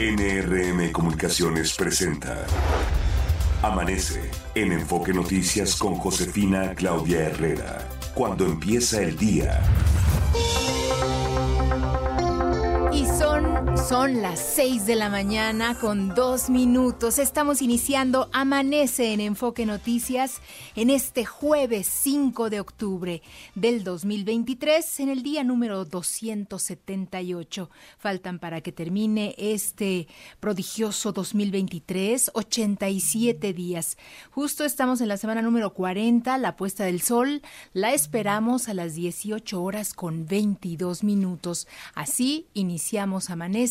NRM Comunicaciones presenta Amanece en Enfoque Noticias con Josefina Claudia Herrera. Cuando empieza el día. Son las 6 de la mañana con dos minutos. Estamos iniciando Amanece en Enfoque Noticias en este jueves 5 de octubre del 2023, en el día número 278. Faltan para que termine este prodigioso 2023 87 días. Justo estamos en la semana número 40, la puesta del sol. La esperamos a las 18 horas con 22 minutos. Así iniciamos Amanece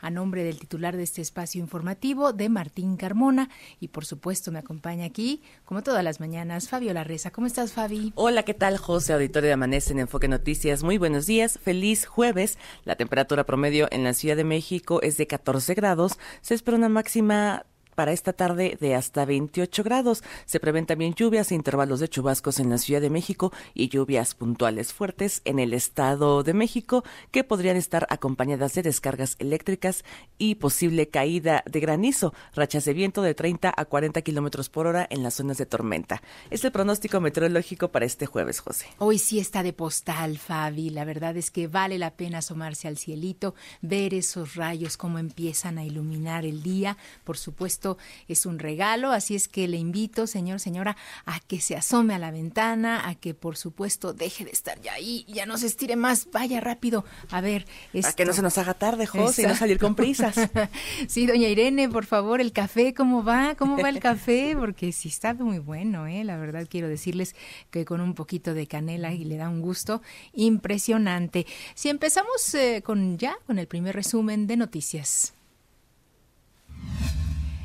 a nombre del titular de este espacio informativo, de Martín Carmona. Y por supuesto me acompaña aquí, como todas las mañanas, Fabiola Reza. ¿Cómo estás, Fabi? Hola, ¿qué tal, José? Auditorio de Amanece en Enfoque Noticias. Muy buenos días, feliz jueves. La temperatura promedio en la Ciudad de México es de 14 grados. Se espera una máxima para esta tarde de hasta 28 grados. Se prevén también lluvias e intervalos de chubascos en la Ciudad de México y lluvias puntuales fuertes en el Estado de México que podrían estar acompañadas de descargas eléctricas y posible caída de granizo, rachas de viento de 30 a 40 kilómetros por hora en las zonas de tormenta. Es el pronóstico meteorológico para este jueves, José. Hoy sí está de postal, Fabi. La verdad es que vale la pena asomarse al cielito, ver esos rayos, cómo empiezan a iluminar el día. Por supuesto, es un regalo, así es que le invito, señor, señora, a que se asome a la ventana, a que por supuesto deje de estar ya ahí, ya no se estire más, vaya rápido a ver. Esto. que no se nos haga tarde, José, y no salir con prisas. sí, doña Irene, por favor, el café, ¿cómo va? ¿Cómo va el café? Porque sí está muy bueno, ¿eh? La verdad quiero decirles que con un poquito de canela y le da un gusto impresionante. Si empezamos eh, con ya, con el primer resumen de noticias.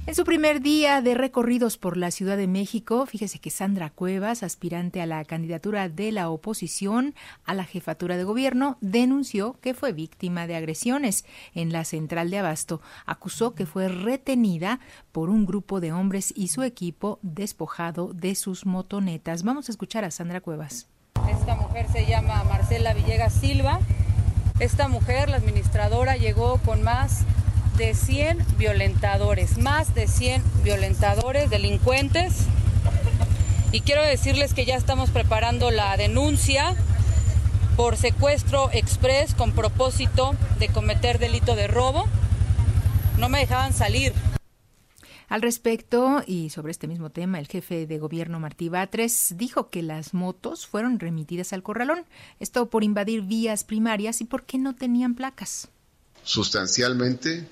En su primer día de recorridos por la Ciudad de México, fíjese que Sandra Cuevas, aspirante a la candidatura de la oposición a la jefatura de gobierno, denunció que fue víctima de agresiones en la central de Abasto. Acusó que fue retenida por un grupo de hombres y su equipo despojado de sus motonetas. Vamos a escuchar a Sandra Cuevas. Esta mujer se llama Marcela Villegas Silva. Esta mujer, la administradora, llegó con más de 100 violentadores, más de 100 violentadores, delincuentes. Y quiero decirles que ya estamos preparando la denuncia por secuestro express con propósito de cometer delito de robo. No me dejaban salir. Al respecto, y sobre este mismo tema, el jefe de gobierno Martí Batres dijo que las motos fueron remitidas al corralón, esto por invadir vías primarias y porque no tenían placas. Sustancialmente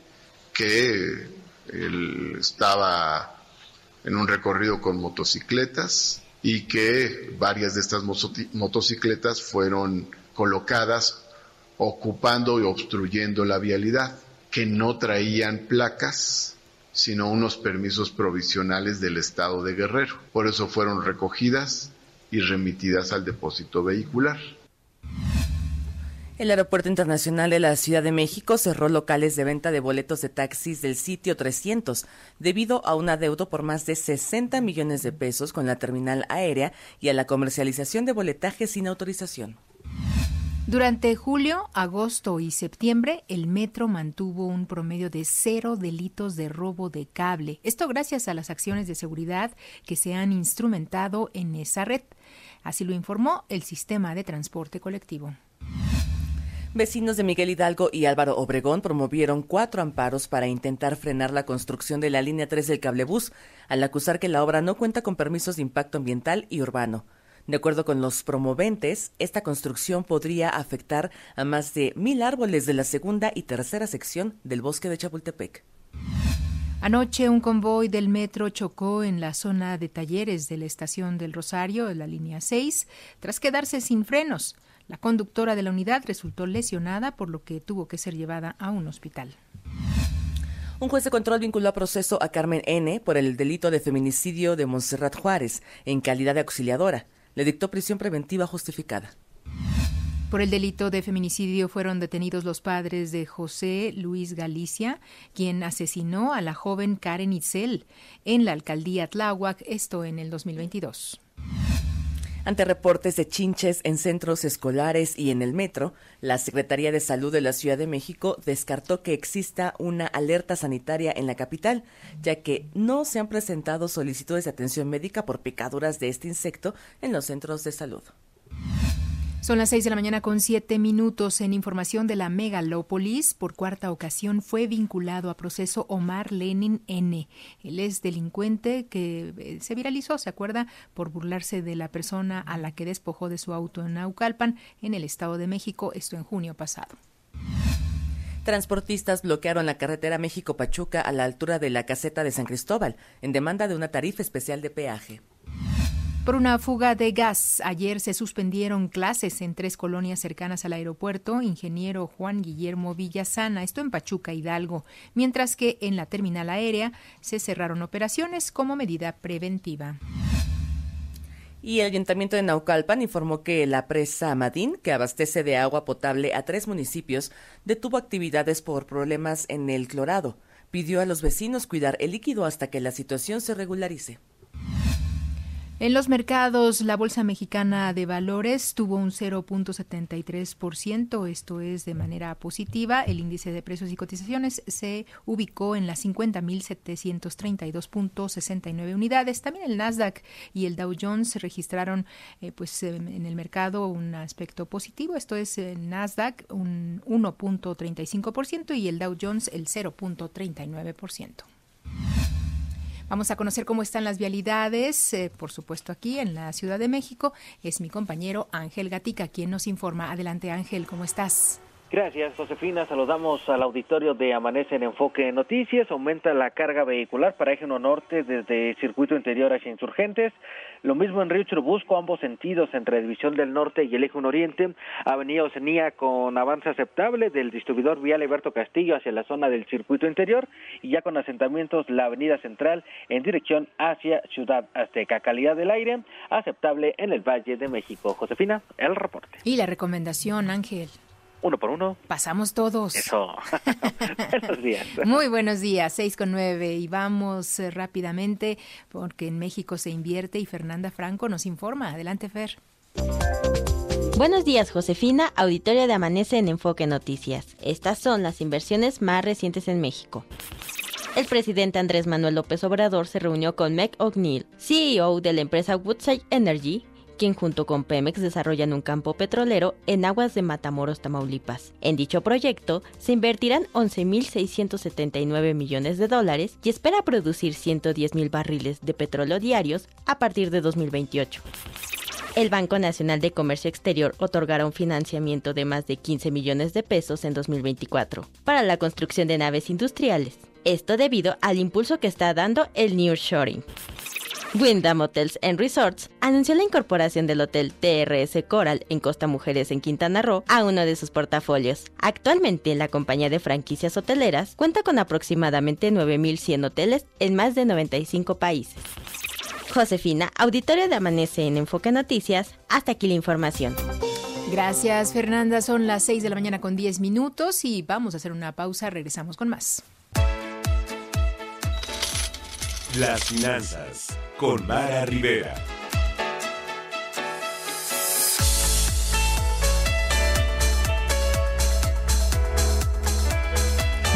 que él estaba en un recorrido con motocicletas y que varias de estas motocicletas fueron colocadas ocupando y obstruyendo la vialidad, que no traían placas, sino unos permisos provisionales del estado de Guerrero. Por eso fueron recogidas y remitidas al depósito vehicular. El Aeropuerto Internacional de la Ciudad de México cerró locales de venta de boletos de taxis del sitio 300 debido a un adeudo por más de 60 millones de pesos con la terminal aérea y a la comercialización de boletajes sin autorización. Durante julio, agosto y septiembre, el metro mantuvo un promedio de cero delitos de robo de cable. Esto gracias a las acciones de seguridad que se han instrumentado en esa red. Así lo informó el sistema de transporte colectivo. Vecinos de Miguel Hidalgo y Álvaro Obregón promovieron cuatro amparos para intentar frenar la construcción de la línea 3 del cablebús, al acusar que la obra no cuenta con permisos de impacto ambiental y urbano. De acuerdo con los promoventes, esta construcción podría afectar a más de mil árboles de la segunda y tercera sección del bosque de Chapultepec. Anoche un convoy del metro chocó en la zona de talleres de la estación del Rosario, en la línea 6, tras quedarse sin frenos. La conductora de la unidad resultó lesionada, por lo que tuvo que ser llevada a un hospital. Un juez de control vinculó a proceso a Carmen N. por el delito de feminicidio de Montserrat Juárez, en calidad de auxiliadora. Le dictó prisión preventiva justificada. Por el delito de feminicidio fueron detenidos los padres de José Luis Galicia, quien asesinó a la joven Karen Itzel en la alcaldía Tláhuac, esto en el 2022. Ante reportes de chinches en centros escolares y en el metro, la Secretaría de Salud de la Ciudad de México descartó que exista una alerta sanitaria en la capital, ya que no se han presentado solicitudes de atención médica por picaduras de este insecto en los centros de salud. Son las seis de la mañana con siete minutos. En información de la megalópolis, por cuarta ocasión fue vinculado a proceso Omar Lenin N. Él es delincuente que eh, se viralizó, ¿se acuerda? Por burlarse de la persona a la que despojó de su auto en Naucalpan, en el Estado de México, esto en junio pasado. Transportistas bloquearon la carretera México-Pachuca a la altura de la caseta de San Cristóbal, en demanda de una tarifa especial de peaje. Por una fuga de gas, ayer se suspendieron clases en tres colonias cercanas al aeropuerto Ingeniero Juan Guillermo Villasana, esto en Pachuca, Hidalgo, mientras que en la terminal aérea se cerraron operaciones como medida preventiva. Y el Ayuntamiento de Naucalpan informó que la presa Madín, que abastece de agua potable a tres municipios, detuvo actividades por problemas en el clorado. Pidió a los vecinos cuidar el líquido hasta que la situación se regularice. En los mercados, la Bolsa Mexicana de Valores tuvo un 0.73%, esto es de manera positiva. El índice de precios y cotizaciones se ubicó en las 50.732.69 unidades. También el Nasdaq y el Dow Jones registraron eh, pues, en el mercado un aspecto positivo, esto es el Nasdaq un 1.35% y el Dow Jones el 0.39%. Vamos a conocer cómo están las vialidades, eh, por supuesto aquí en la Ciudad de México. Es mi compañero Ángel Gatica quien nos informa. Adelante Ángel, ¿cómo estás? Gracias, Josefina. Saludamos al auditorio de Amanece en Enfoque Noticias. Aumenta la carga vehicular para Eje Norte desde Circuito Interior hacia Insurgentes. Lo mismo en Río ambos sentidos entre División del Norte y el Eje Oriente. Avenida Oceanía con avance aceptable del distribuidor vial Alberto Castillo hacia la zona del Circuito Interior y ya con asentamientos la Avenida Central en dirección hacia Ciudad Azteca. Calidad del aire aceptable en el Valle de México. Josefina, el reporte. Y la recomendación, Ángel uno por uno. Pasamos todos. Eso. buenos días. Muy buenos días, seis con nueve. Y vamos eh, rápidamente porque en México se invierte y Fernanda Franco nos informa. Adelante, Fer. Buenos días, Josefina, auditorio de Amanece en Enfoque Noticias. Estas son las inversiones más recientes en México. El presidente Andrés Manuel López Obrador se reunió con Meg O'Neill, CEO de la empresa Woodside Energy, quien junto con Pemex desarrollan un campo petrolero en aguas de Matamoros, Tamaulipas. En dicho proyecto se invertirán 11.679 millones de dólares y espera producir 110.000 barriles de petróleo diarios a partir de 2028. El Banco Nacional de Comercio Exterior otorgará un financiamiento de más de 15 millones de pesos en 2024 para la construcción de naves industriales. Esto debido al impulso que está dando el nearshoring. Wyndham Hotels and Resorts anunció la incorporación del hotel TRS Coral en Costa Mujeres en Quintana Roo a uno de sus portafolios. Actualmente, la compañía de franquicias hoteleras cuenta con aproximadamente 9.100 hoteles en más de 95 países. Josefina, auditorio de Amanece en Enfoque Noticias, hasta aquí la información. Gracias, Fernanda. Son las 6 de la mañana con 10 minutos y vamos a hacer una pausa. Regresamos con más. Las finanzas con Mara Rivera.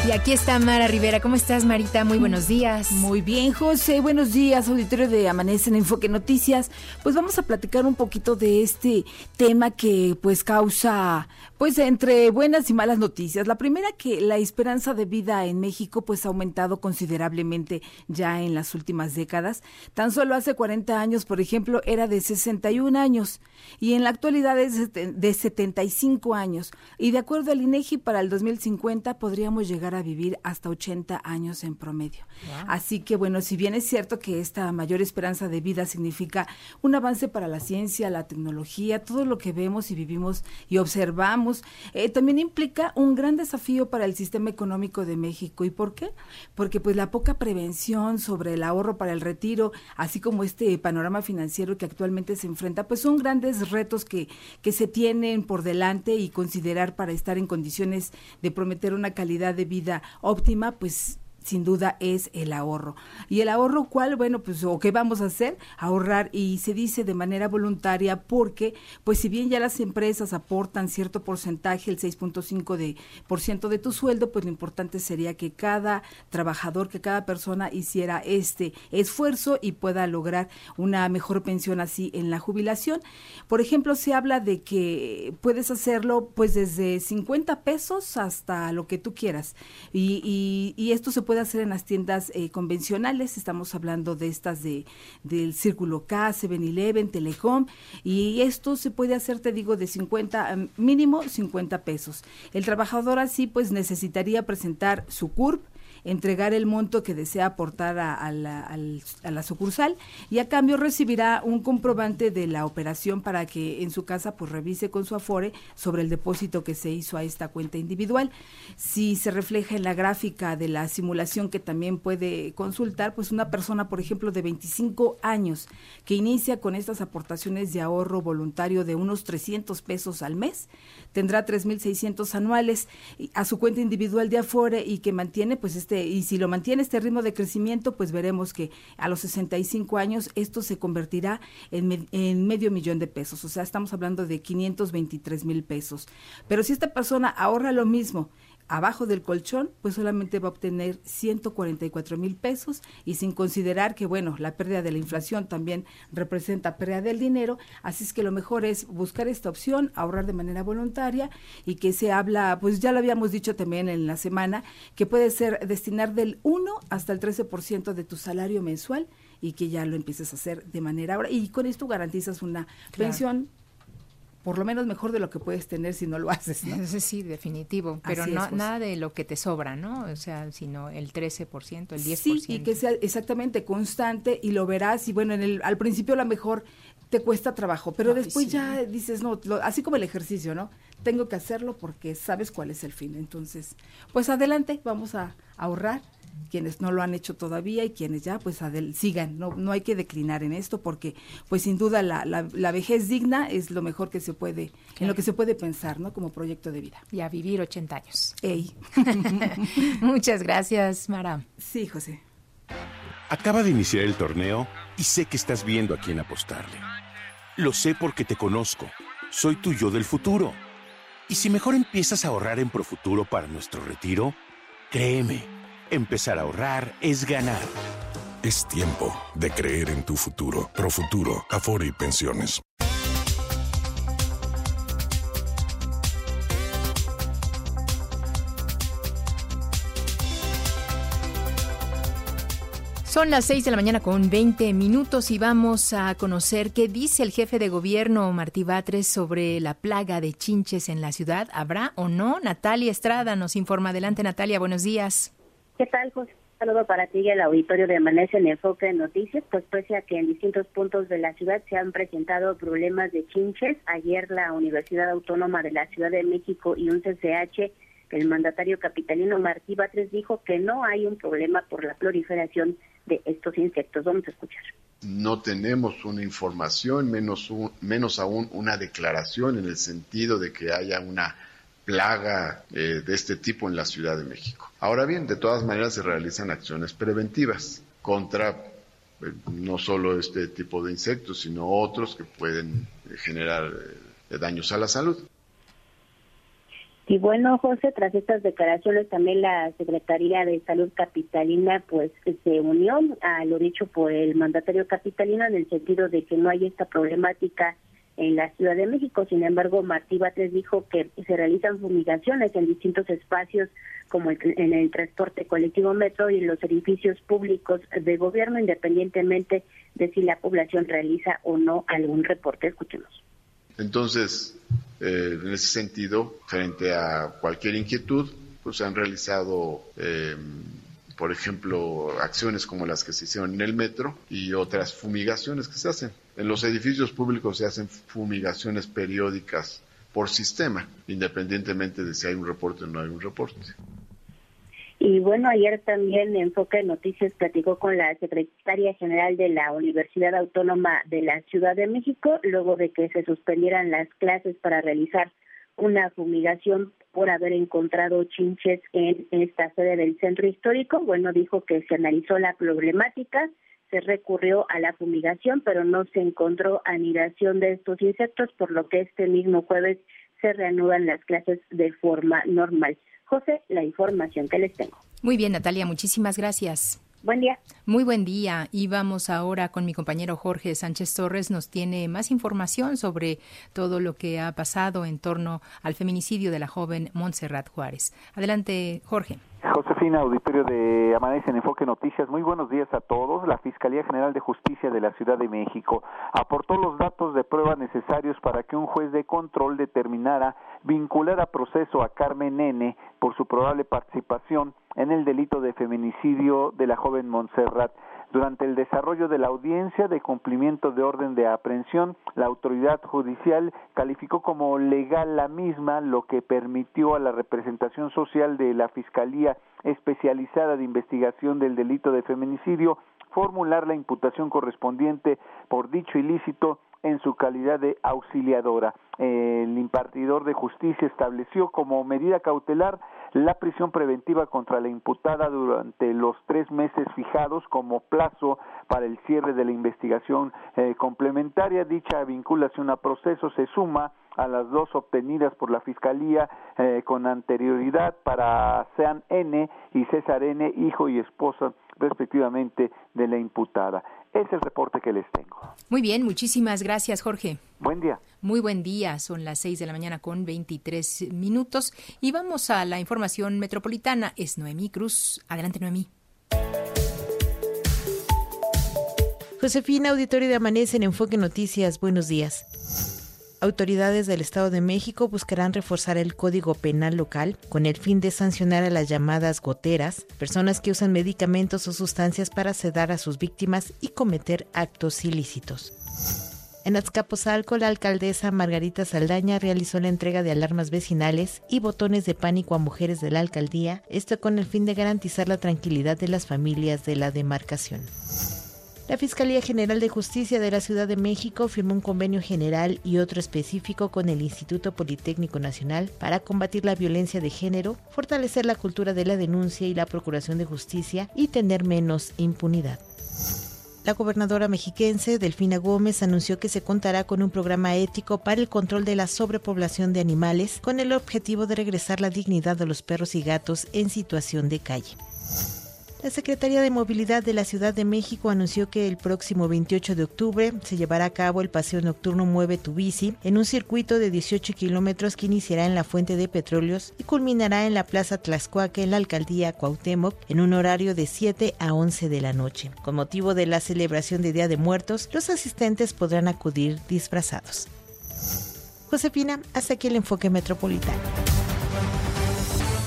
Y aquí está Mara Rivera. ¿Cómo estás, Marita? Muy buenos días. Muy bien, José. Buenos días, auditorio de Amanece en Enfoque Noticias. Pues vamos a platicar un poquito de este tema que pues causa pues entre buenas y malas noticias. La primera que la esperanza de vida en México pues ha aumentado considerablemente ya en las últimas décadas. Tan solo hace 40 años, por ejemplo, era de 61 años y en la actualidad es de 75 años. Y de acuerdo al INEGI para el 2050 podríamos llegar a vivir hasta 80 años en promedio. Así que bueno, si bien es cierto que esta mayor esperanza de vida significa un avance para la ciencia, la tecnología, todo lo que vemos y vivimos y observamos, eh, también implica un gran desafío para el sistema económico de México. ¿Y por qué? Porque pues la poca prevención sobre el ahorro para el retiro, así como este panorama financiero que actualmente se enfrenta, pues son grandes retos que, que se tienen por delante y considerar para estar en condiciones de prometer una calidad de vida óptima, pues sin duda es el ahorro. Y el ahorro, ¿cuál? Bueno, pues, ¿o qué vamos a hacer? Ahorrar y se dice de manera voluntaria porque, pues, si bien ya las empresas aportan cierto porcentaje, el 6.5 de por ciento de tu sueldo, pues lo importante sería que cada trabajador, que cada persona hiciera este esfuerzo y pueda lograr una mejor pensión así en la jubilación. Por ejemplo, se habla de que puedes hacerlo, pues, desde 50 pesos hasta lo que tú quieras. Y, y, y esto se puede hacer en las tiendas eh, convencionales, estamos hablando de estas de del Círculo K, 7-Eleven, Telecom, y esto se puede hacer, te digo, de 50, mínimo 50 pesos. El trabajador así pues necesitaría presentar su CURP, entregar el monto que desea aportar a, la, sucursal y a cambio recibirá un comprobante de la operación para que en su casa pues revise con su afore sobre el depósito que se hizo a esta cuenta individual. Si se refleja en la gráfica de la simulación que también puede consultar, pues una persona, por ejemplo, de 25 años que inicia con estas aportaciones de ahorro voluntario de unos 300 pesos al mes, tendrá 3.600 anuales a su cuenta individual de afore y que mantiene pues este, y si lo mantiene este ritmo de crecimiento, pues veremos que a los 65 años esto se convertirá en, en medio millón de pesos. O sea, estamos hablando de 523 mil pesos. Pero si esta persona ahorra lo mismo abajo del colchón, pues solamente va a obtener 144 mil pesos. Y sin considerar que, bueno, la pérdida de la inflación también representa pérdida del dinero, así es que lo mejor es buscar esta opción, ahorrar de manera voluntaria. Y que se habla, pues ya lo habíamos dicho también en la semana, que puede ser destinar del 1 hasta el 13% de tu salario mensual y que ya lo empieces a hacer de manera ahora. Y con esto garantizas una pensión por lo menos mejor de lo que puedes tener si no lo haces, ¿no? Sí, definitivo, pero no, pues. nada de lo que te sobra, ¿no? O sea, sino el 13%, el 10%. Sí, y que sea exactamente constante y lo verás y bueno, en el, al principio a lo mejor te cuesta trabajo, pero después ya dices, no, así como el ejercicio, ¿no? Tengo que hacerlo porque sabes cuál es el fin. Entonces, pues adelante, vamos a ahorrar quienes no lo han hecho todavía y quienes ya pues sigan, no, no hay que declinar en esto porque pues sin duda la, la, vejez digna es lo mejor que se puede, en lo que se puede pensar, ¿no? Como proyecto de vida. Y a vivir 80 años. Muchas gracias, Mara. Sí, José. Acaba de iniciar el torneo y sé que estás viendo a quién apostarle. Lo sé porque te conozco. Soy tu yo del futuro. Y si mejor empiezas a ahorrar en Profuturo para nuestro retiro, créeme Empezar a ahorrar es ganar. Es tiempo de creer en tu futuro. Profuturo, Afore y Pensiones. Son las 6 de la mañana con 20 minutos y vamos a conocer qué dice el jefe de gobierno Martí Batres sobre la plaga de chinches en la ciudad. ¿Habrá o no? Natalia Estrada nos informa. Adelante, Natalia. Buenos días. ¿Qué tal, José? Saludo para ti y el auditorio de Amanece en Enfoque de Noticias. Pues pese a que en distintos puntos de la ciudad se han presentado problemas de chinches, ayer la Universidad Autónoma de la Ciudad de México y un CCH, el mandatario capitalino Martí Batres dijo que no hay un problema por la proliferación de estos insectos. Vamos a escuchar. No tenemos una información, menos, menos aún una declaración en el sentido de que haya una plaga eh, de este tipo en la Ciudad de México. Ahora bien, de todas maneras se realizan acciones preventivas contra eh, no solo este tipo de insectos, sino otros que pueden eh, generar daños a la salud. Y bueno, José, tras estas declaraciones también la Secretaría de Salud Capitalina pues se unió a lo dicho por el mandatario capitalino en el sentido de que no hay esta problemática en la Ciudad de México. Sin embargo, Martí Batres dijo que se realizan fumigaciones en distintos espacios como en el transporte colectivo metro y en los edificios públicos de gobierno, independientemente de si la población realiza o no algún reporte. Escuchemos. Entonces, eh, en ese sentido, frente a cualquier inquietud, pues se han realizado eh, por ejemplo, acciones como las que se hicieron en el metro y otras fumigaciones que se hacen. En los edificios públicos se hacen fumigaciones periódicas por sistema, independientemente de si hay un reporte o no hay un reporte. Y bueno, ayer también Enfoque de Noticias platicó con la secretaria general de la Universidad Autónoma de la Ciudad de México, luego de que se suspendieran las clases para realizar una fumigación por haber encontrado chinches en esta sede del centro histórico. Bueno, dijo que se analizó la problemática, se recurrió a la fumigación, pero no se encontró anidación de estos insectos, por lo que este mismo jueves se reanudan las clases de forma normal. José, la información que les tengo. Muy bien, Natalia, muchísimas gracias. Buen día. Muy buen día. Y vamos ahora con mi compañero Jorge Sánchez Torres. Nos tiene más información sobre todo lo que ha pasado en torno al feminicidio de la joven Montserrat Juárez. Adelante, Jorge. Josefina, auditorio de Amanece en Enfoque Noticias, muy buenos días a todos. La Fiscalía General de Justicia de la Ciudad de México aportó los datos de prueba necesarios para que un juez de control determinara vincular a proceso a Carmen N por su probable participación en el delito de feminicidio de la joven Montserrat. Durante el desarrollo de la audiencia de cumplimiento de orden de aprehensión, la autoridad judicial calificó como legal la misma, lo que permitió a la representación social de la Fiscalía Especializada de Investigación del Delito de Feminicidio formular la imputación correspondiente por dicho ilícito en su calidad de auxiliadora. El impartidor de justicia estableció como medida cautelar la prisión preventiva contra la imputada durante los tres meses fijados como plazo para el cierre de la investigación eh, complementaria. Dicha vinculación a proceso se suma a las dos obtenidas por la Fiscalía eh, con anterioridad para Sean N y César N, hijo y esposa respectivamente de la imputada. Es el reporte que les tengo. Muy bien, muchísimas gracias, Jorge. Buen día. Muy buen día, son las 6 de la mañana con 23 minutos y vamos a la información metropolitana. Es Noemí Cruz. Adelante, Noemí. Josefina, auditorio de Amanece en Enfoque Noticias. Buenos días. Autoridades del Estado de México buscarán reforzar el Código Penal local con el fin de sancionar a las llamadas goteras, personas que usan medicamentos o sustancias para sedar a sus víctimas y cometer actos ilícitos. En Azcapotzalco, la alcaldesa Margarita Saldaña realizó la entrega de alarmas vecinales y botones de pánico a mujeres de la alcaldía, esto con el fin de garantizar la tranquilidad de las familias de la demarcación. La Fiscalía General de Justicia de la Ciudad de México firmó un convenio general y otro específico con el Instituto Politécnico Nacional para combatir la violencia de género, fortalecer la cultura de la denuncia y la procuración de justicia y tener menos impunidad. La gobernadora mexiquense, Delfina Gómez, anunció que se contará con un programa ético para el control de la sobrepoblación de animales con el objetivo de regresar la dignidad de los perros y gatos en situación de calle. La Secretaría de Movilidad de la Ciudad de México anunció que el próximo 28 de octubre se llevará a cabo el paseo nocturno Mueve tu Bici en un circuito de 18 kilómetros que iniciará en la Fuente de Petróleos y culminará en la Plaza Tlaxcuaque en la Alcaldía Cuauhtémoc en un horario de 7 a 11 de la noche. Con motivo de la celebración de Día de Muertos, los asistentes podrán acudir disfrazados. Josefina, hasta aquí el enfoque metropolitano.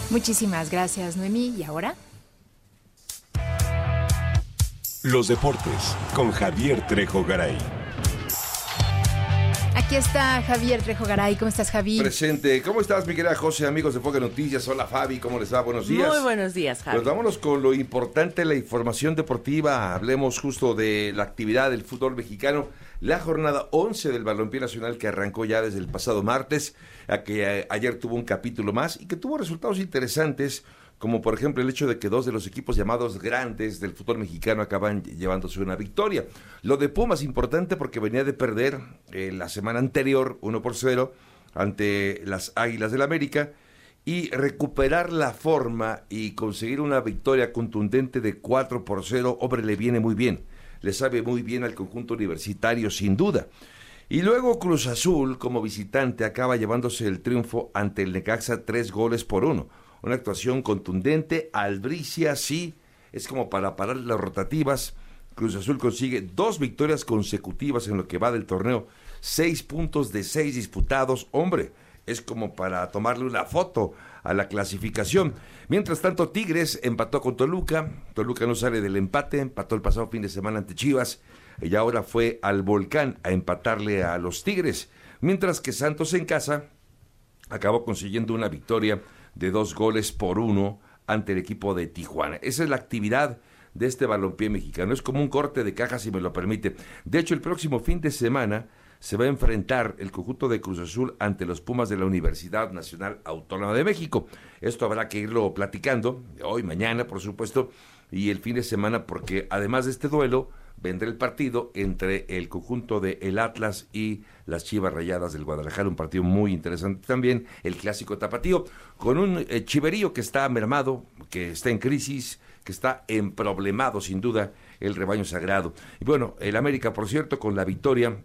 Muchísimas gracias, Noemí. ¿Y ahora? Los deportes con Javier Trejo Garay. Aquí está Javier Trejo Garay. ¿Cómo estás, Javi? Presente. ¿Cómo estás, mi querida José? Amigos de Foque Noticias. Hola, Fabi. ¿Cómo les va? Buenos días. Muy buenos días, Javi. Pues vámonos con lo importante, la información deportiva. Hablemos justo de la actividad del fútbol mexicano. La jornada 11 del Balompié Nacional que arrancó ya desde el pasado martes, a que eh, ayer tuvo un capítulo más y que tuvo resultados interesantes como por ejemplo el hecho de que dos de los equipos llamados grandes del fútbol mexicano acaban llevándose una victoria. Lo de Pumas importante porque venía de perder eh, la semana anterior 1 por 0 ante las Águilas del América y recuperar la forma y conseguir una victoria contundente de 4 por 0, hombre, le viene muy bien. Le sabe muy bien al conjunto universitario, sin duda. Y luego Cruz Azul, como visitante, acaba llevándose el triunfo ante el Necaxa tres goles por uno una actuación contundente. Albricia sí, es como para parar las rotativas. Cruz Azul consigue dos victorias consecutivas en lo que va del torneo. Seis puntos de seis disputados. Hombre, es como para tomarle una foto a la clasificación. Mientras tanto, Tigres empató con Toluca. Toluca no sale del empate, empató el pasado fin de semana ante Chivas y ahora fue al Volcán a empatarle a los Tigres. Mientras que Santos en casa acabó consiguiendo una victoria de dos goles por uno ante el equipo de Tijuana. Esa es la actividad de este balompié mexicano. Es como un corte de caja, si me lo permite. De hecho, el próximo fin de semana se va a enfrentar el conjunto de Cruz Azul ante los Pumas de la Universidad Nacional Autónoma de México. Esto habrá que irlo platicando hoy, mañana, por supuesto, y el fin de semana, porque además de este duelo, vendrá el partido entre el conjunto de el Atlas y las Chivas Rayadas del Guadalajara, un partido muy interesante también, el clásico tapatío, con un eh, chiverío que está mermado, que está en crisis, que está emproblemado sin duda el rebaño sagrado. Y bueno, el América, por cierto, con la victoria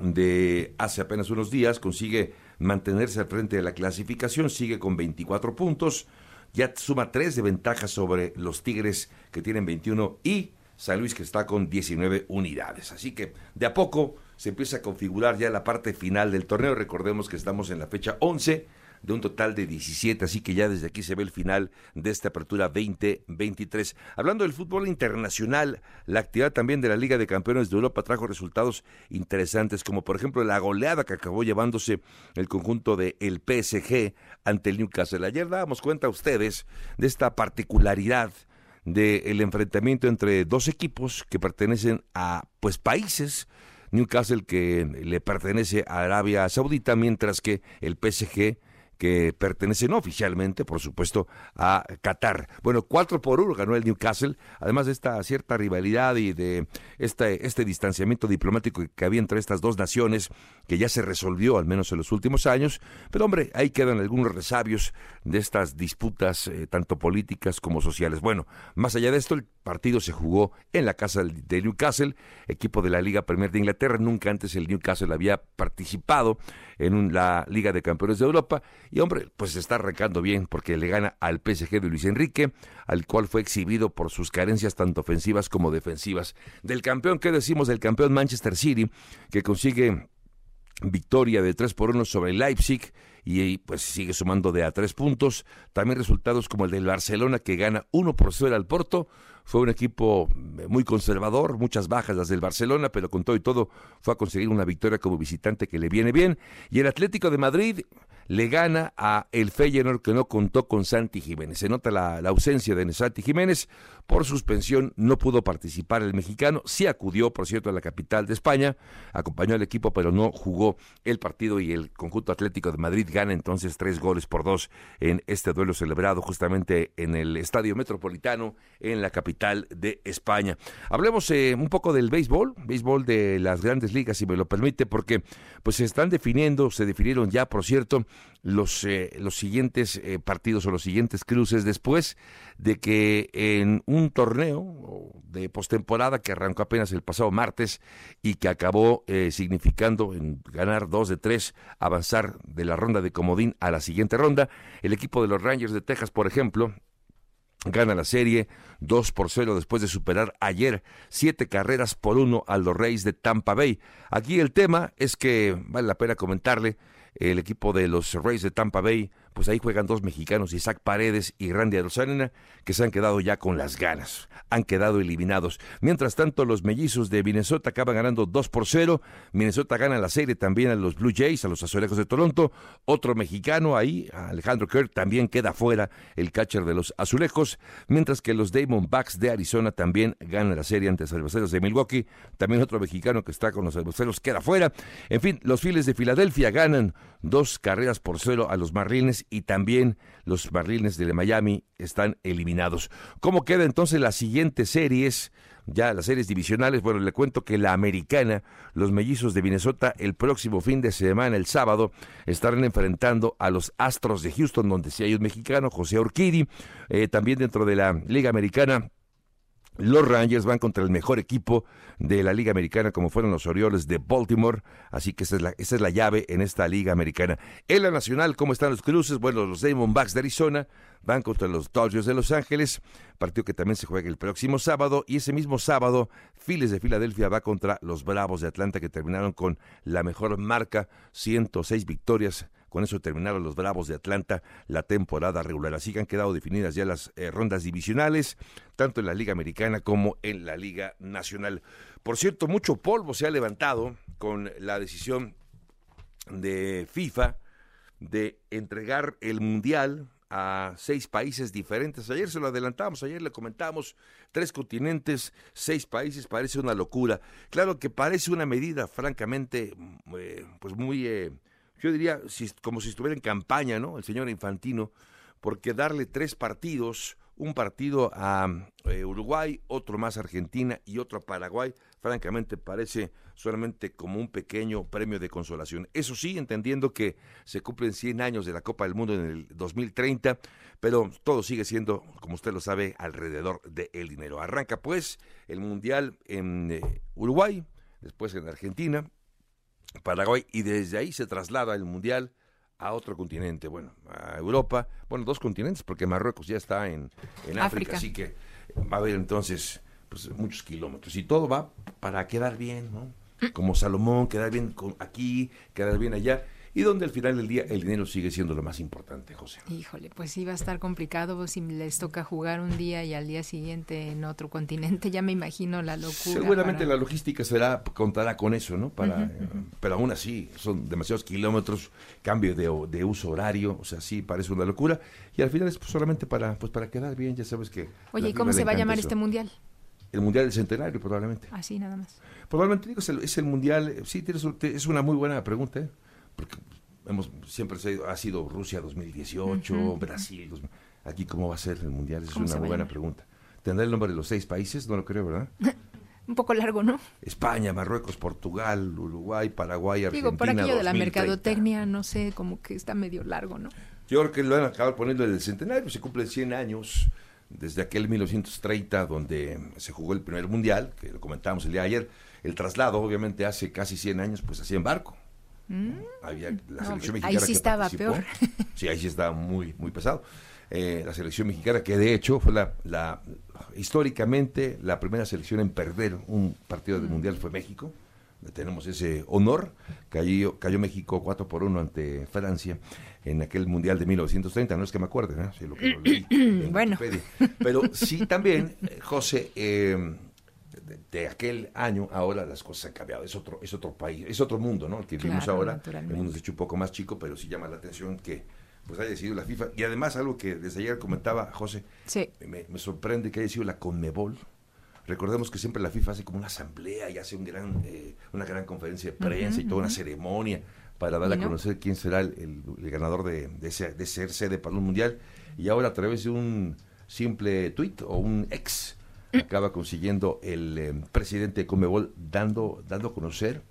de hace apenas unos días, consigue mantenerse al frente de la clasificación, sigue con 24 puntos, ya suma 3 de ventaja sobre los Tigres que tienen 21 y San Luis que está con 19 unidades. Así que de a poco se empieza a configurar ya la parte final del torneo. Recordemos que estamos en la fecha 11 de un total de 17, así que ya desde aquí se ve el final de esta apertura 2023. Hablando del fútbol internacional, la actividad también de la Liga de Campeones de Europa trajo resultados interesantes, como por ejemplo la goleada que acabó llevándose el conjunto de el PSG ante el Newcastle. Ayer dábamos cuenta a ustedes de esta particularidad del enfrentamiento entre dos equipos que pertenecen a pues países Newcastle que le pertenece a Arabia Saudita mientras que el PSG que pertenecen oficialmente, por supuesto, a Qatar. Bueno, cuatro por uno ganó el Newcastle, además de esta cierta rivalidad y de este, distanciamiento diplomático que había entre estas dos naciones, que ya se resolvió, al menos en los últimos años. Pero hombre, ahí quedan algunos resabios de estas disputas, eh, tanto políticas como sociales. Bueno, más allá de esto, el partido se jugó en la casa de Newcastle, equipo de la Liga Premier de Inglaterra. Nunca antes el Newcastle había participado en la Liga de Campeones de Europa. Y hombre, pues se está arrancando bien porque le gana al PSG de Luis Enrique, al cual fue exhibido por sus carencias tanto ofensivas como defensivas. Del campeón, ¿qué decimos del campeón Manchester City, que consigue victoria de 3 por 1 sobre Leipzig y pues sigue sumando de a tres puntos. También resultados como el del Barcelona que gana 1 por 0 al Porto. Fue un equipo eh, muy conservador, muchas bajas las del Barcelona, pero con todo y todo fue a conseguir una victoria como visitante que le viene bien. Y el Atlético de Madrid le gana a el Feyenoord que no contó con Santi Jiménez. Se nota la, ausencia de Santi Jiménez. Por suspensión no pudo participar el mexicano. Sí acudió, por cierto, a la capital de España. Acompañó al equipo, pero no jugó el partido y el conjunto Atlético de Madrid gana entonces tres goles por dos en este duelo celebrado justamente en el Estadio Metropolitano en la capital de España. Hablemos eh, un poco del béisbol, béisbol de las grandes ligas, si me lo permite, porque pues se están definiendo, se definieron ya, por cierto, los, eh, los siguientes eh, partidos o los siguientes cruces después de que en un torneo de postemporada que arrancó apenas el pasado martes y que acabó eh, significando en ganar dos de tres, avanzar de la ronda de comodín a la siguiente ronda, el equipo de los Rangers de Texas, por ejemplo, gana la serie 2 por 0 después de superar ayer siete carreras por uno a los Reyes de Tampa Bay. Aquí el tema es que vale la pena comentarle el equipo de los Rays de Tampa Bay, pues ahí juegan dos mexicanos, Isaac Paredes y Randy Arozarena, que se han quedado ya con las ganas, han quedado eliminados. Mientras tanto, los mellizos de Minnesota acaban ganando 2 por 0, Minnesota gana la serie también a los Blue Jays, a los Azulejos de Toronto, otro mexicano ahí, Alejandro Kirk, también queda fuera el catcher de los Azulejos, mientras que los Diamondbacks de Arizona también ganan la serie ante los Cerveceros de Milwaukee, también otro mexicano que está con los Cerveceros queda fuera. En fin, los Phillies de Filadelfia ganan dos carreras por cero a los Marlins y también los Marlins de Miami están eliminados. ¿Cómo queda entonces las siguientes series? Ya las series divisionales, bueno, le cuento que la americana, los mellizos de Minnesota, el próximo fin de semana, el sábado, estarán enfrentando a los Astros de Houston, donde sí hay un mexicano, José Urquidi, eh, también dentro de la Liga Americana los Rangers van contra el mejor equipo de la Liga Americana, como fueron los Orioles de Baltimore. Así que esa es la, esa es la llave en esta Liga Americana. En la Nacional, ¿cómo están los cruces? Bueno, los Diamondbacks de Arizona van contra los Dodgers de Los Ángeles, partido que también se juega el próximo sábado. Y ese mismo sábado, Phillies de Filadelfia va contra los Bravos de Atlanta, que terminaron con la mejor marca, 106 victorias con eso terminaron los Bravos de Atlanta la temporada regular. Así que han quedado definidas ya las eh, rondas divisionales, tanto en la Liga Americana como en la Liga Nacional. Por cierto, mucho polvo se ha levantado con la decisión de FIFA de entregar el Mundial a seis países diferentes. Ayer se lo adelantamos, ayer le comentamos, tres continentes, seis países, parece una locura. Claro que parece una medida francamente, mm, eh, pues muy, eh, yo diría, si, como si estuviera en campaña, ¿no? El señor Infantino, porque darle tres partidos, un partido a eh, Uruguay, otro más a Argentina y otro a Paraguay, francamente parece solamente como un pequeño premio de consolación. Eso sí, entendiendo que se cumplen 100 años de la Copa del Mundo en el 2030, pero todo sigue siendo, como usted lo sabe, alrededor del dinero. Arranca pues el Mundial en eh, Uruguay, después en Argentina, Paraguay, y desde ahí se traslada el Mundial a otro continente, bueno, a Europa, bueno, dos continentes, porque Marruecos ya está en, en África, así que va a haber entonces pues, muchos kilómetros. Y todo va para quedar bien, ¿no? Como Salomón, quedar bien aquí, quedar bien allá y donde al final del día el dinero sigue siendo lo más importante, José. Híjole, pues sí va a estar complicado si les toca jugar un día y al día siguiente en otro continente, ya me imagino la locura. Seguramente la logística será contará con eso, ¿no? Para, eh, pero aún así son demasiados kilómetros, cambio de, de, uso horario, o sea, sí parece una locura y al final es solamente para pues para quedar bien, ya sabes que Oye, ¿y cómo se va a llamar este mundial? El Mundial del Centenario, probablemente. Así, nada más. Probablemente digo, es el, es el Mundial, sí, tienes, es una muy buena pregunta, ¿eh? Porque hemos siempre ha sido Rusia 2018, Brasil, aquí cómo va a ser el mundial, es una buena pregunta. ¿Tendrá el nombre de los seis países? No lo creo, ¿verdad? Un poco largo, ¿no? España, Marruecos, Portugal, Uruguay, Paraguay, Argentina. Digo, por aquello de la mercadotecnia, no sé, como que está medio largo, ¿no? Yo creo que lo han acabado poniendo en el centenario, se cumplen 100 años desde aquel 1930 donde se jugó el primer mundial, que lo comentábamos el día de ayer. El traslado, obviamente, hace casi 100 años, pues hacía en barco. Mm. Había la selección pues, mexicana. Ahí sí estaba peor. Sí, ahí sí estaba muy, muy pesado. Eh, la selección mexicana, que de hecho fue la, la, históricamente la primera selección en perder un partido del mm. mundial fue México. Tenemos ese honor. Cayó, cayó México 4 por 1 ante Francia en aquel mundial de 1930. No es que me acuerde, ¿no? Sí, lo que lo leí bueno. Pero sí también, eh, José, eh, de, aquel año, ahora las cosas han cambiado. Es otro, es otro país, es otro mundo, ¿no? El que vivimos ahora. El mundo se ha hecho un poco más chico, pero sí llama la atención que pues haya sido la FIFA. Y además algo que desde ayer comentaba José, me, sorprende que haya sido la Conmebol. Recordemos que siempre la FIFA hace como una asamblea y hace un gran, eh, una gran conferencia de prensa y toda una ceremonia para dar a conocer quién será el, ganador de, de, ser sede para un mundial. Y ahora a través de un simple tweet o un ex acaba consiguiendo el eh, presidente de Comebol dando, dando a conocer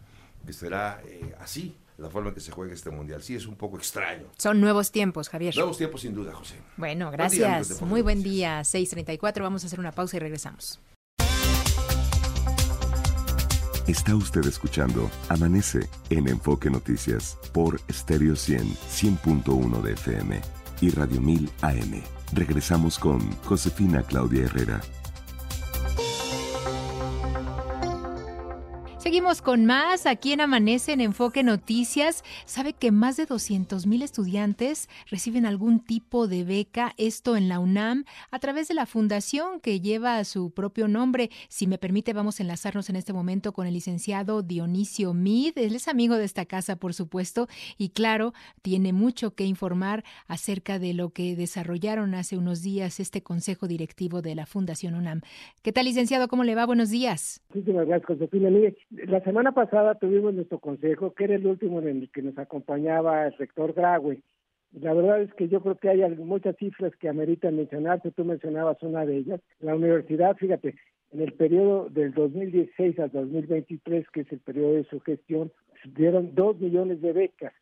que será eh, así la forma en que se juega este mundial. Sí, es un poco extraño. Son nuevos tiempos, Javier. Nuevos tiempos, sin duda, José. Bueno, gracias. Muy buen día, 6:34. Vamos a hacer una pausa y regresamos. Está usted escuchando Amanece en Enfoque Noticias por Stereo 100, 100.1 de FM y Radio 1000 AM. Regresamos con Josefina Claudia Herrera. Seguimos con más aquí en Amanece en Enfoque Noticias. Sabe que más de 200 mil estudiantes reciben algún tipo de beca, esto en la UNAM, a través de la fundación que lleva su propio nombre. Si me permite, vamos a enlazarnos en este momento con el licenciado Dionisio Mid. Él es amigo de esta casa, por supuesto, y claro, tiene mucho que informar acerca de lo que desarrollaron hace unos días este consejo directivo de la Fundación UNAM. ¿Qué tal, licenciado? ¿Cómo le va? Buenos días. Muchísimas gracias, Josefina la semana pasada tuvimos nuestro consejo, que era el último en el que nos acompañaba el rector Graue. La verdad es que yo creo que hay muchas cifras que ameritan mencionarse, tú mencionabas una de ellas. La universidad, fíjate, en el periodo del 2016 al 2023, que es el periodo de su gestión, dieron dos millones de becas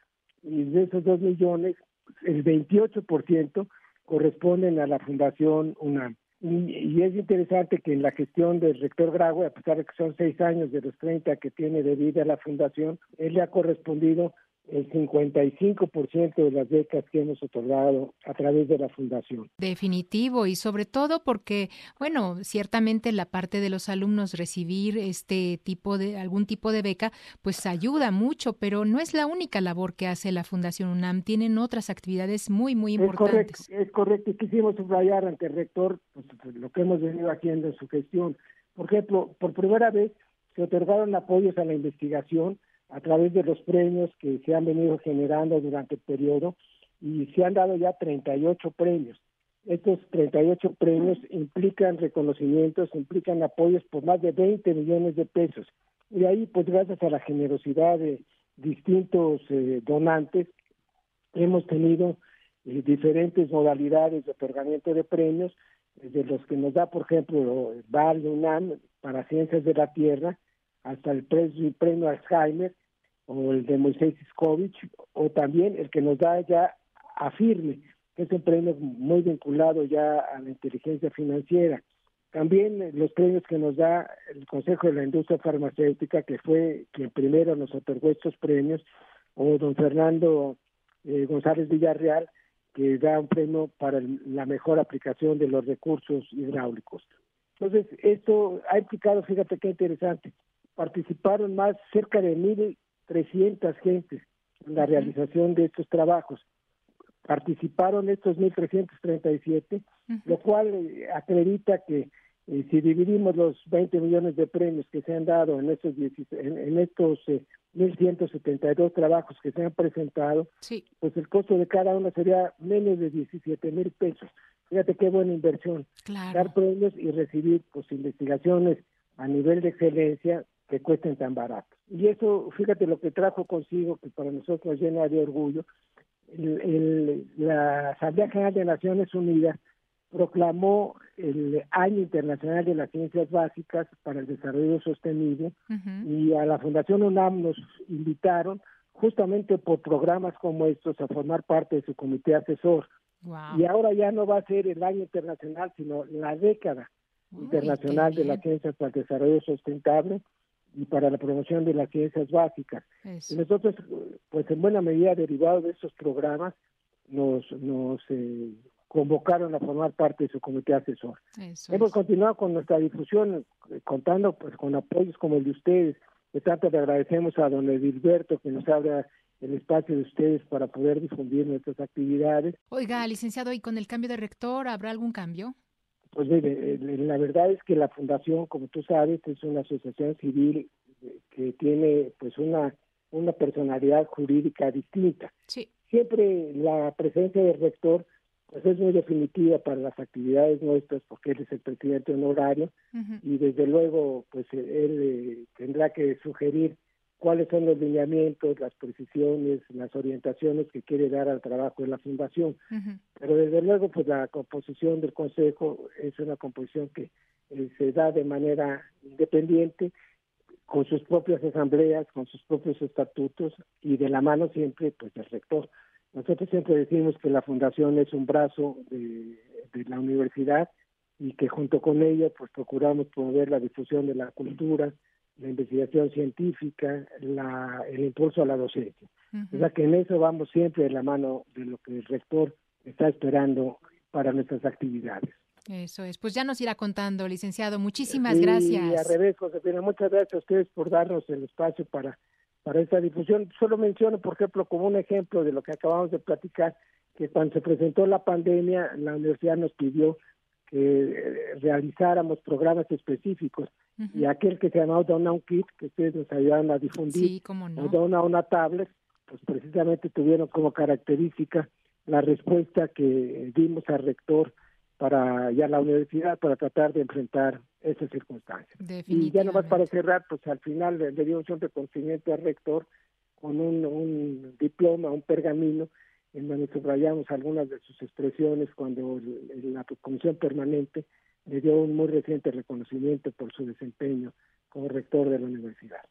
y de esos dos millones, el 28% corresponden a la Fundación UNAM. Y, es interesante que en la gestión del rector Graue, a pesar de que son seis años de los 30 que tiene de vida la fundación, él le ha correspondido el 55% de las becas que hemos otorgado a través de la fundación. Definitivo y sobre todo porque, bueno, ciertamente la parte de los alumnos recibir este tipo de algún tipo de beca, pues ayuda mucho, pero no es la única labor que hace la Fundación UNAM, tienen otras actividades muy muy importantes. Es correcto, es correcto y quisimos subrayar ante el rector pues, lo que hemos venido haciendo en su gestión. Por ejemplo, por primera vez se otorgaron apoyos a la investigación a través de los premios que se han venido generando durante el periodo y se han dado ya 38 premios. Estos 38 premios implican reconocimientos, implican apoyos por más de 20 millones de pesos. Y ahí, pues gracias a la generosidad de distintos eh, donantes, hemos tenido eh, diferentes modalidades de otorgamiento de premios, desde los que nos da, por ejemplo, Val UNAM para Ciencias de la Tierra, hasta el premio Alzheimer, o el de Moisés Iskovich, o también el que nos da ya AFIRME, que es un premio muy vinculado ya a la inteligencia financiera. También los premios que nos da el Consejo de la Industria Farmacéutica, que fue quien primero nos otorgó estos premios, o don Fernando eh, González Villarreal, que da un premio para la mejor aplicación de los recursos hidráulicos. Entonces, esto ha implicado, fíjate qué interesante, participaron más cerca de 1.300 gentes en la realización de estos trabajos. Participaron estos 1.337, lo cual eh, acredita que eh, si dividimos los 20 millones de premios que se han dado en estos, en, en estos eh, 1.172 trabajos que se han presentado, pues el costo de cada uno sería menos de 17 mil pesos. Fíjate qué buena inversión. Dar premios y recibir pues investigaciones a nivel de excelencia que cuesten tan barato. Y eso, fíjate lo que trajo consigo, que para nosotros nos llena de orgullo, el, la Asamblea General de Naciones Unidas proclamó el Año Internacional de las Ciencias Básicas para el Desarrollo Sostenible y a la Fundación UNAM nos invitaron justamente por programas como estos a formar parte de su comité asesor. Y ahora ya no va a ser el año internacional, sino la década internacional de las ciencias para el desarrollo sustentable y para la promoción de las ciencias básicas. Y nosotros, pues en buena medida derivado de esos programas, nos, nos eh, convocaron a formar parte de su comité asesor. Hemos continuado con nuestra difusión, eh, contando pues con apoyos como el de ustedes. De tanto le agradecemos a don Edilberto que nos abra el espacio de ustedes para poder difundir nuestras actividades. Oiga, licenciado, ¿y con el cambio de rector habrá algún cambio? Pues mire, la verdad es que la fundación, como tú sabes, es una asociación civil eh, que tiene pues una una personalidad jurídica distinta. Sí. Siempre la presencia del rector pues es muy definitiva para las actividades nuestras porque él es el presidente honorario y desde luego pues él eh, tendrá que sugerir cuáles son los lineamientos, las precisiones, las orientaciones que quiere dar al trabajo de la fundación. Pero desde luego pues la composición del consejo es una composición que eh, se da de manera independiente con sus propias asambleas, con sus propios estatutos y de la mano siempre pues del rector. Nosotros siempre decimos que la fundación es un brazo de, la universidad y que junto con ella pues procuramos promover la difusión de la cultura, la investigación científica, la, el impulso a la docencia. O sea que en eso vamos siempre de la mano de lo que el rector está esperando para nuestras actividades. Eso es. Pues ya nos irá contando, licenciado. Muchísimas gracias. Y al revés, Josefina, muchas gracias a ustedes por darnos el espacio para para esta difusión. Solo menciono, por ejemplo, como un ejemplo de lo que acabamos de platicar, que cuando se presentó la pandemia, la universidad nos pidió que eh, realizáramos programas específicos. Y aquel que se llamaba Dona un Kit, que ustedes nos ayudaron a difundir, o Dona una tablet, pues precisamente tuvieron como característica la respuesta que dimos al rector para ya la universidad para tratar de enfrentar esas circunstancias. Y ya nomás para cerrar, pues al final le, dimos un reconocimiento al rector con un, un, diploma, un pergamino, en donde subrayamos algunas de sus expresiones cuando la comisión permanente le dio un muy reciente reconocimiento por su desempeño como rector de la universidad.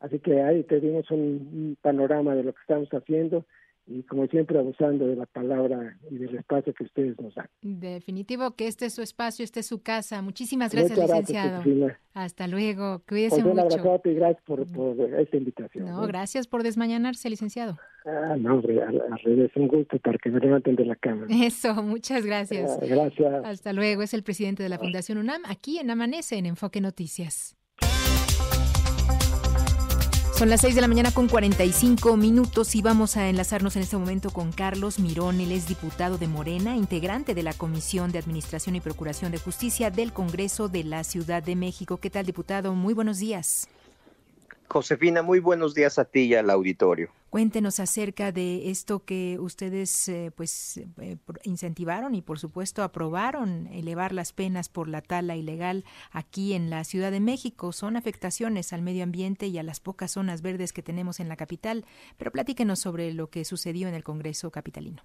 Así que ahí tenemos un panorama de lo que estamos haciendo y como siempre abusando de la palabra y del espacio que ustedes nos dan. Definitivo que este es su espacio, este es su casa. Muchísimas gracias, licenciado. Hasta luego, cuídese pues mucho. Un y gracias por, esta invitación. No, gracias por desmañanarse, licenciado. Ah, no, hombre, al, revés, un gusto para que me levanten de la cama. Eso, muchas gracias. Ah, gracias. Hasta luego, es el presidente de la Fundación UNAM, aquí en Amanece, en Enfoque Noticias. Son las 6 de la mañana con 45 minutos y vamos a enlazarnos en este momento con Carlos Mirón. Él es diputado de Morena, integrante de la Comisión de Administración y Procuración de Justicia del Congreso de la Ciudad de México. ¿Qué tal, diputado? Muy buenos días. Josefina, muy buenos días a ti y al auditorio. Cuéntenos acerca de esto que ustedes eh, pues eh, incentivaron y por supuesto aprobaron elevar las penas por la tala ilegal aquí en la Ciudad de México. Son afectaciones al medio ambiente y a las pocas zonas verdes que tenemos en la capital, pero platíquenos sobre lo que sucedió en el Congreso capitalino.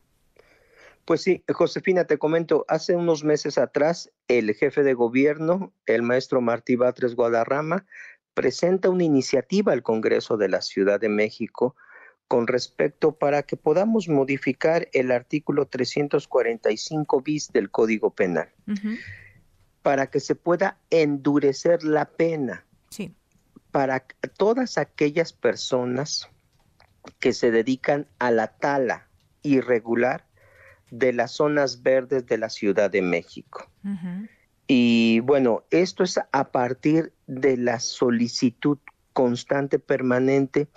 Pues sí, Josefina, te comento, hace unos meses atrás el jefe de gobierno, el maestro Martí Batres Guadarrama, presenta una iniciativa al Congreso de la Ciudad de México con respecto para que podamos modificar el artículo 345 bis del Código Penal, para que se pueda endurecer la pena. Para todas aquellas personas que se dedican a la tala irregular de las zonas verdes de la Ciudad de México. Y bueno, esto es a partir de la solicitud constante, permanente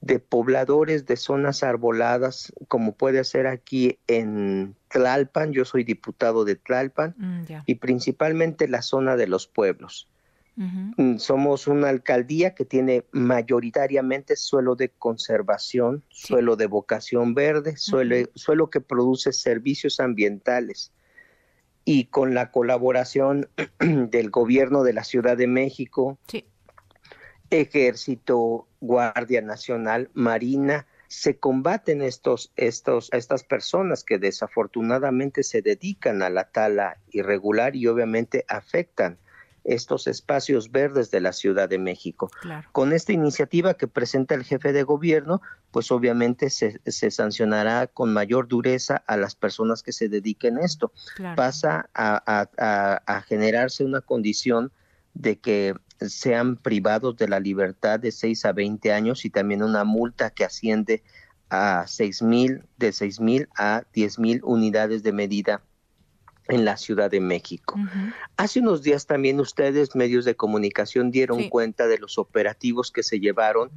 de pobladores de zonas arboladas, como puede ser aquí en Tlalpan, yo soy diputado de Tlalpan, mm, y principalmente la zona de los pueblos. Mm, somos una alcaldía que tiene mayoritariamente suelo de conservación, suelo de vocación verde, suelo, que produce servicios ambientales. Y con la colaboración del gobierno de la Ciudad de México, Ejército, Guardia Nacional, Marina, se combaten estos, estos, estas personas que desafortunadamente se dedican a la tala irregular y obviamente afectan estos espacios verdes de la Ciudad de México. Con esta iniciativa que presenta el jefe de gobierno, pues obviamente se, sancionará con mayor dureza a las personas que se dediquen a esto. Pasa a, generarse una condición de que sean privados de la libertad de 6 a 20 años y también una multa que asciende a seis mil, de seis mil a diez mil unidades de medida en la Ciudad de México. Hace unos días también ustedes, medios de comunicación, dieron cuenta de los operativos que se llevaron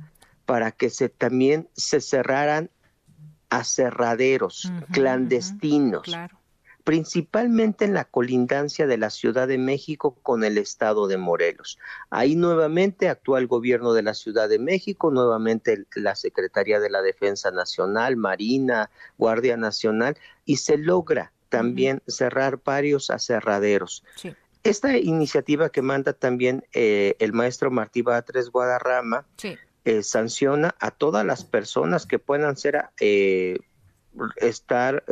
para que se también se cerraran aserraderos clandestinos, principalmente en la colindancia de la Ciudad de México con el estado de Morelos. Ahí nuevamente actúa el gobierno de la Ciudad de México, nuevamente la Secretaría de la Defensa Nacional, Marina, Guardia Nacional, y se logra también cerrar varios aserraderos. Esta iniciativa que manda también eh, el maestro Martí Batres Guadarrama eh, sanciona a todas las personas que puedan ser eh, estar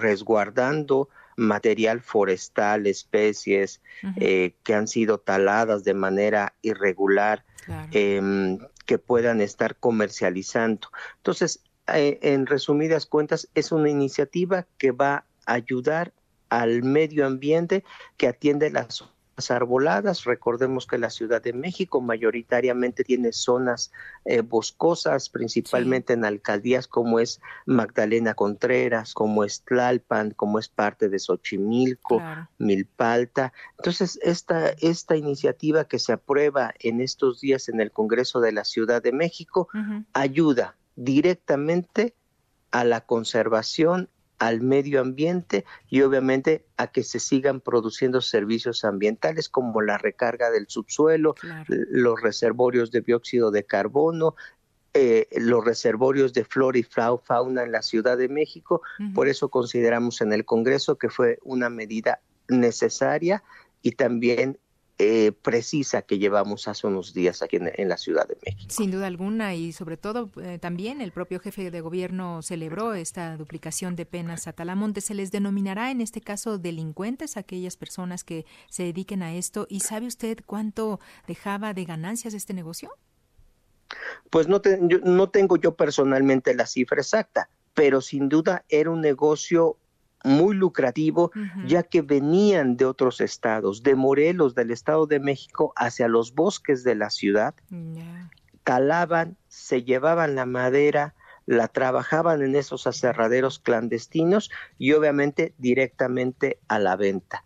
resguardando material forestal, especies que han sido taladas de manera irregular, em, que puedan estar comercializando. Entonces, en resumidas cuentas, es una iniciativa que va ayudar al medio ambiente que atiende las arboladas. Recordemos que la Ciudad de México mayoritariamente tiene zonas eh, boscosas, principalmente en alcaldías como es Magdalena Contreras, como es Tlalpan, como es parte de Xochimilco, Milpalta. Entonces, esta, esta iniciativa que se aprueba en estos días en el Congreso de la Ciudad de México ayuda directamente a la conservación al medio ambiente y obviamente a que se sigan produciendo servicios ambientales como la recarga del subsuelo, los reservorios de dióxido de carbono, eh, los reservorios de flora y fauna en la Ciudad de México. Por eso consideramos en el Congreso que fue una medida necesaria y también eh, precisa que llevamos hace unos días aquí en, la Ciudad de México. Sin duda alguna y sobre todo eh, también el propio jefe de gobierno celebró esta duplicación de penas a Talamonte. ¿Se les denominará en este caso delincuentes aquellas personas que se dediquen a esto? ¿Y sabe usted cuánto dejaba de ganancias este negocio? Pues no, no tengo yo personalmente la cifra exacta, pero sin duda era un negocio muy lucrativo, ya que venían de otros estados, de Morelos, del Estado de México, hacia los bosques de la ciudad, talaban, se llevaban la madera, la trabajaban en esos aserraderos clandestinos y obviamente directamente a la venta,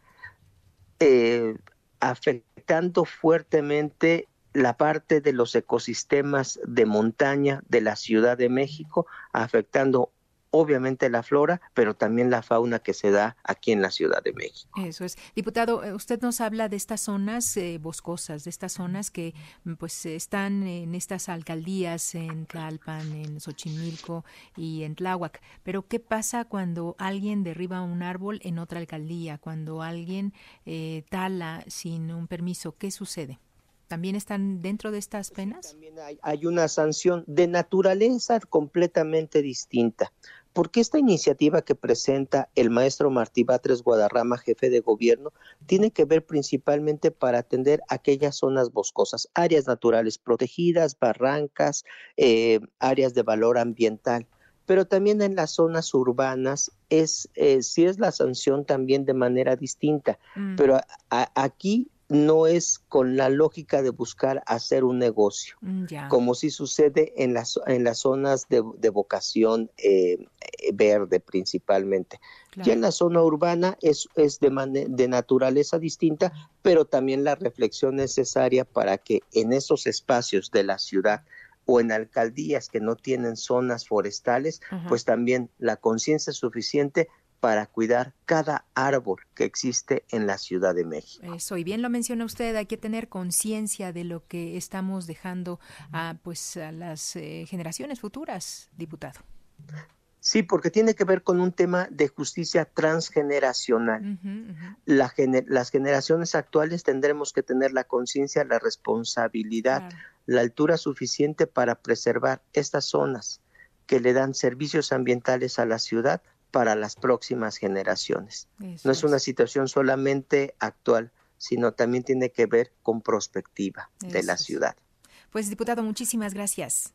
eh, afectando fuertemente la parte de los ecosistemas de montaña de la Ciudad de México, afectando obviamente la flora, pero también la fauna que se da aquí en la Ciudad de México. Eso es. Diputado, eh, usted nos habla de estas zonas eh, boscosas, de estas zonas que mm, pues están en estas alcaldías en Tlalpan, en Xochimilco y en Tláhuac. Pero ¿qué pasa cuando alguien derriba un árbol en otra alcaldía? Cuando alguien eh, tala sin un permiso, ¿qué sucede? ¿También están dentro de estas penas? también hay, hay una sanción de naturaleza completamente distinta porque esta iniciativa que presenta el maestro Martí Batres Guadarrama, jefe de gobierno, tiene que ver principalmente para atender aquellas zonas boscosas, áreas naturales protegidas, barrancas, eh, áreas de valor ambiental. Pero también en las zonas urbanas es eh, sí es la sanción también de manera distinta. Mm. Pero aquí no es con la lógica de buscar hacer un negocio, mm, como si sucede en las, en las zonas de, vocación eh, verde principalmente. Ya en la zona urbana es, es de, de naturaleza distinta, pero también la reflexión necesaria para que en esos espacios de la ciudad o en alcaldías que no tienen zonas forestales, pues también la conciencia suficiente para cuidar cada árbol que existe en la Ciudad de México. Eso, y bien lo menciona usted, hay que tener conciencia de lo que estamos dejando a, pues, a las eh, generaciones futuras, diputado. Sí, porque tiene que ver con un tema de justicia transgeneracional. las generaciones actuales tendremos que tener la conciencia, la responsabilidad, la altura suficiente para preservar estas zonas que le dan servicios ambientales a la ciudad para las próximas generaciones. no es una situación solamente actual, sino también tiene que ver con prospectiva de la ciudad. Pues diputado, muchísimas gracias.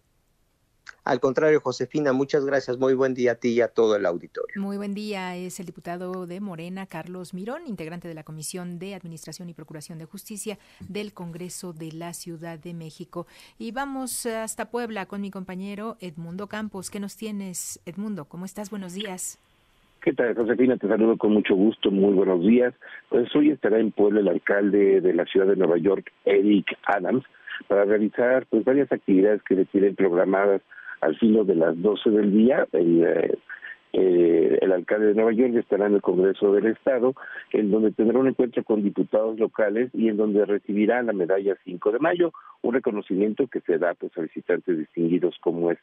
Al contrario, Josefina, muchas gracias. Muy buen día a ti y a todo el auditorio. Muy buen día. Es el diputado de Morena, Carlos Mirón, integrante de la Comisión de Administración y Procuración de Justicia del Congreso de la Ciudad de México. Y vamos hasta Puebla con mi compañero Edmundo Campos. ¿Qué nos tienes, Edmundo? ¿Cómo estás? Buenos días. ¿Qué tal, Josefina? Te saludo con mucho gusto. Muy buenos días. Pues hoy estará en Puebla el alcalde de la ciudad de Nueva York, Eric Adams, para realizar pues varias actividades que le tienen programadas al filo de las 12 del día. El, eh, eh, el alcalde de Nueva York estará en el Congreso del Estado, en donde tendrá un encuentro con diputados locales y en donde recibirá la medalla 5 de mayo, un reconocimiento que se da pues, a visitantes distinguidos como es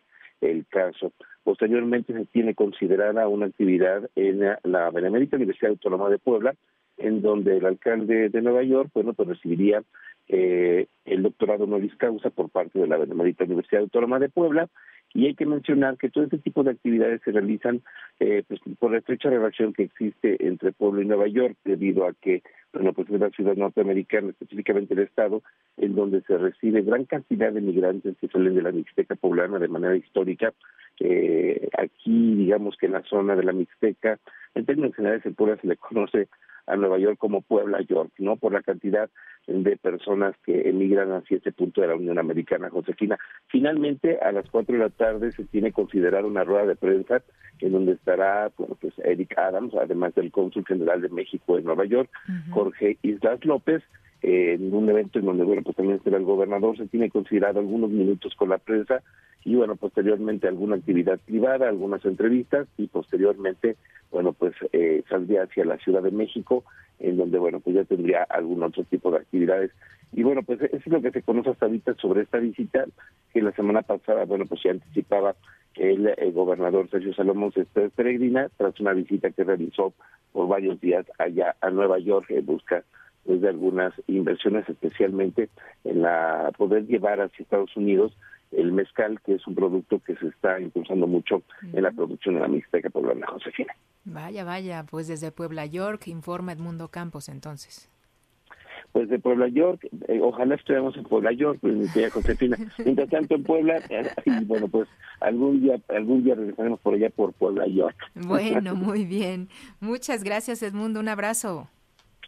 el caso. Posteriormente se tiene considerada una actividad en la Benemérita Universidad Autónoma de Puebla, en donde el alcalde de Nueva York, bueno, pues recibiría eh, el doctorado honoris causa por parte de la Benemérita Universidad Autónoma de Puebla y hay que mencionar que todo este tipo de actividades se realizan eh, pues, por la estrecha relación que existe entre Puebla y Nueva York, debido a que bueno, pues es una ciudad norteamericana, específicamente el estado, en donde se recibe gran cantidad de migrantes que salen de la Mixteca poblana de manera histórica. Eh, aquí, digamos que en la zona de la Mixteca, en términos generales, en Puebla se le conoce a Nueva York como Puebla York, ¿no? Por la cantidad de personas que emigran hacia ese punto de la Unión Americana, Josefina. Finalmente, a las cuatro de la tarde se tiene considerar una rueda de prensa en donde estará, bueno, pues Eric Adams, además del cónsul general de México en Nueva York, Jorge Islas López, en un evento en donde, bueno, pues también estará el gobernador, se tiene considerado algunos minutos con la prensa y, bueno, posteriormente alguna actividad privada, algunas entrevistas y posteriormente, bueno, pues eh, saldría hacia la Ciudad de México, en donde, bueno, pues ya tendría algún otro tipo de actividades. Y, bueno, pues eso es lo que se conoce hasta ahorita sobre esta visita, que la semana pasada, bueno, pues ya anticipaba el, gobernador Sergio Salomón se peregrina tras una visita que realizó por varios días allá a Nueva York en busca pues, de algunas inversiones, especialmente en la poder llevar hacia Estados Unidos el mezcal, que es un producto que se está impulsando mucho en la producción de la Mixteca poblana Josefina. Vaya, vaya, pues desde Puebla York informa Edmundo Campos entonces. Pues de Puebla York, eh, ojalá estuviéramos en Puebla York, pues mi tía Josefina. Mientras tanto en Puebla, eh, y bueno, pues algún día, algún día regresaremos por allá por Puebla York. Bueno, muy bien. Muchas gracias Edmundo, un abrazo.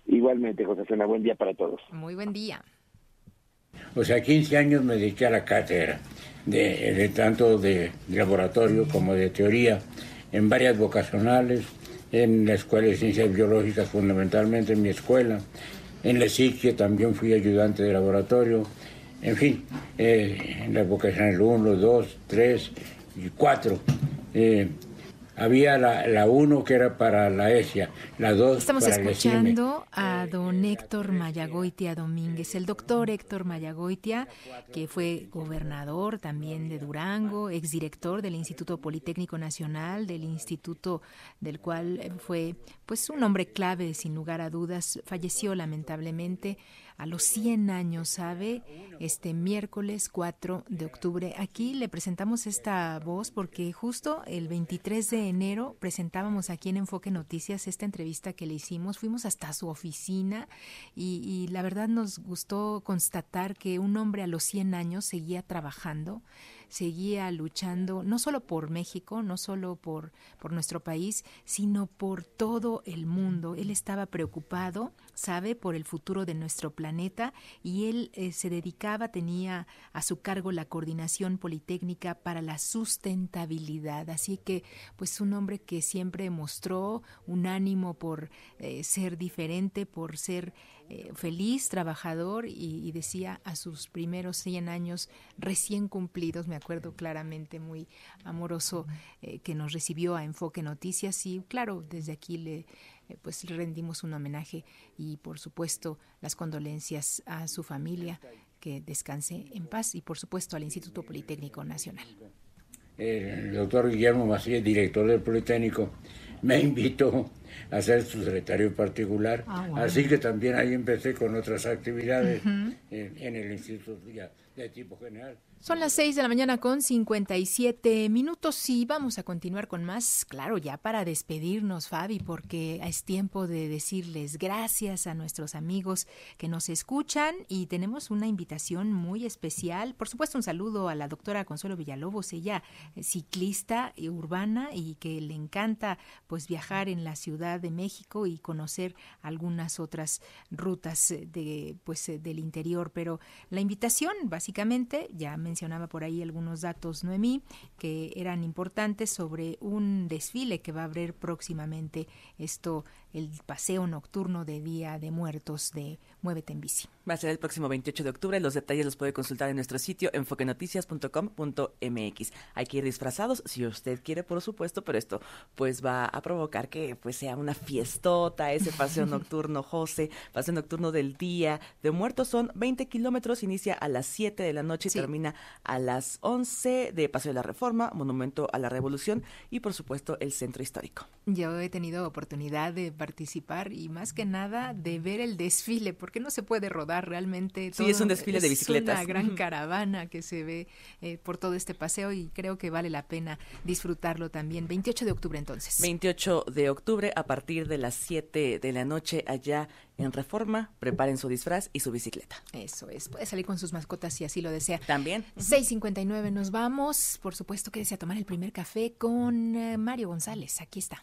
Igualmente, Josefina, buen día para todos. Muy buen día. O sea, 15 años me dediqué a la cátedra, de, tanto de laboratorio como de teoría, en varias vocacionales, en la Escuela de Ciencias Biológicas fundamentalmente, en mi escuela, en la psique también fui ayudante de laboratorio, en fin, eh, en la vocacional 1, 2, 3 y 4. Eh, Había la, la uno que era para la ESIA, la dos Estamos para la ESIME. escuchando a don Héctor Mayagoitia Domínguez, el doctor Héctor Mayagoitia, que fue gobernador también de Durango, exdirector del Instituto Politécnico Nacional, del instituto del cual fue pues un hombre clave sin lugar a dudas, falleció lamentablemente a los 100 años, ¿sabe? Este miércoles 4 de octubre. Aquí le presentamos esta voz porque justo el 23 de enero presentábamos aquí en Enfoque Noticias esta entrevista que le hicimos. Fuimos hasta su oficina y, la verdad nos gustó constatar que un hombre a los 100 años seguía trabajando seguía luchando no solo por México, no solo por, por nuestro país, sino por todo el mundo. Él estaba preocupado, sabe, por el futuro de nuestro planeta y él eh, se dedicaba, tenía a su cargo la coordinación politécnica para la sustentabilidad. Así que, pues un hombre que siempre mostró un ánimo por eh, ser diferente, por ser eh, feliz, trabajador y, y, decía a sus primeros 100 años recién cumplidos, me acuerdo claramente, muy amoroso, que nos recibió a Enfoque Noticias y claro, desde aquí le eh, pues le rendimos un homenaje y por supuesto las condolencias a su familia, que descanse en paz y por supuesto al Instituto Politécnico Nacional. El doctor Guillermo Macías, director del Politécnico, me invitó a ser su secretario particular, Ah, bueno. así que también ahí empecé con otras actividades en, en el instituto ya de tipo general. Son las 6 de la mañana con 57 minutos y vamos a continuar con más, claro, ya para despedirnos, Fabi, porque es tiempo de decirles gracias a nuestros amigos que nos escuchan y tenemos una invitación muy especial. Por supuesto, un saludo a la doctora Consuelo Villalobos, ella ciclista y urbana y que le encanta pues viajar en la Ciudad de México y conocer algunas otras rutas de pues del interior, pero la invitación básicamente ya mencionaba por ahí algunos datos Noemí que eran importantes sobre un desfile que va a abrir próximamente esto el paseo nocturno de Día de Muertos de Muévete en Bici. Va a ser el próximo 28 de octubre. Los detalles los puede consultar en nuestro sitio enfoquenoticias.com.mx. Hay que ir disfrazados si usted quiere, por supuesto, pero esto pues va a provocar que pues sea una fiestota, ese paseo nocturno, José, paseo nocturno del Día de Muertos. Son 20 kilómetros, inicia a las 7 de la noche y Sí. termina a las 11 de Paseo de la Reforma, Monumento a la Revolución y por supuesto el Centro Histórico. Yo he tenido oportunidad de participar y más que nada de ver el desfile, porque no se puede rodar realmente. Sí, es un desfile de bicicletas. Es una gran caravana que se ve eh, por todo este paseo y creo que vale la pena disfrutarlo también. 28 de octubre entonces. 28 de octubre a partir de las 7 de la noche allá en Reforma. Preparen su disfraz y su bicicleta. Eso es, puede salir con sus mascotas si así lo desea. También. 6.59 nos vamos. Por supuesto que desea tomar el primer café con eh, Mario González. Aquí está.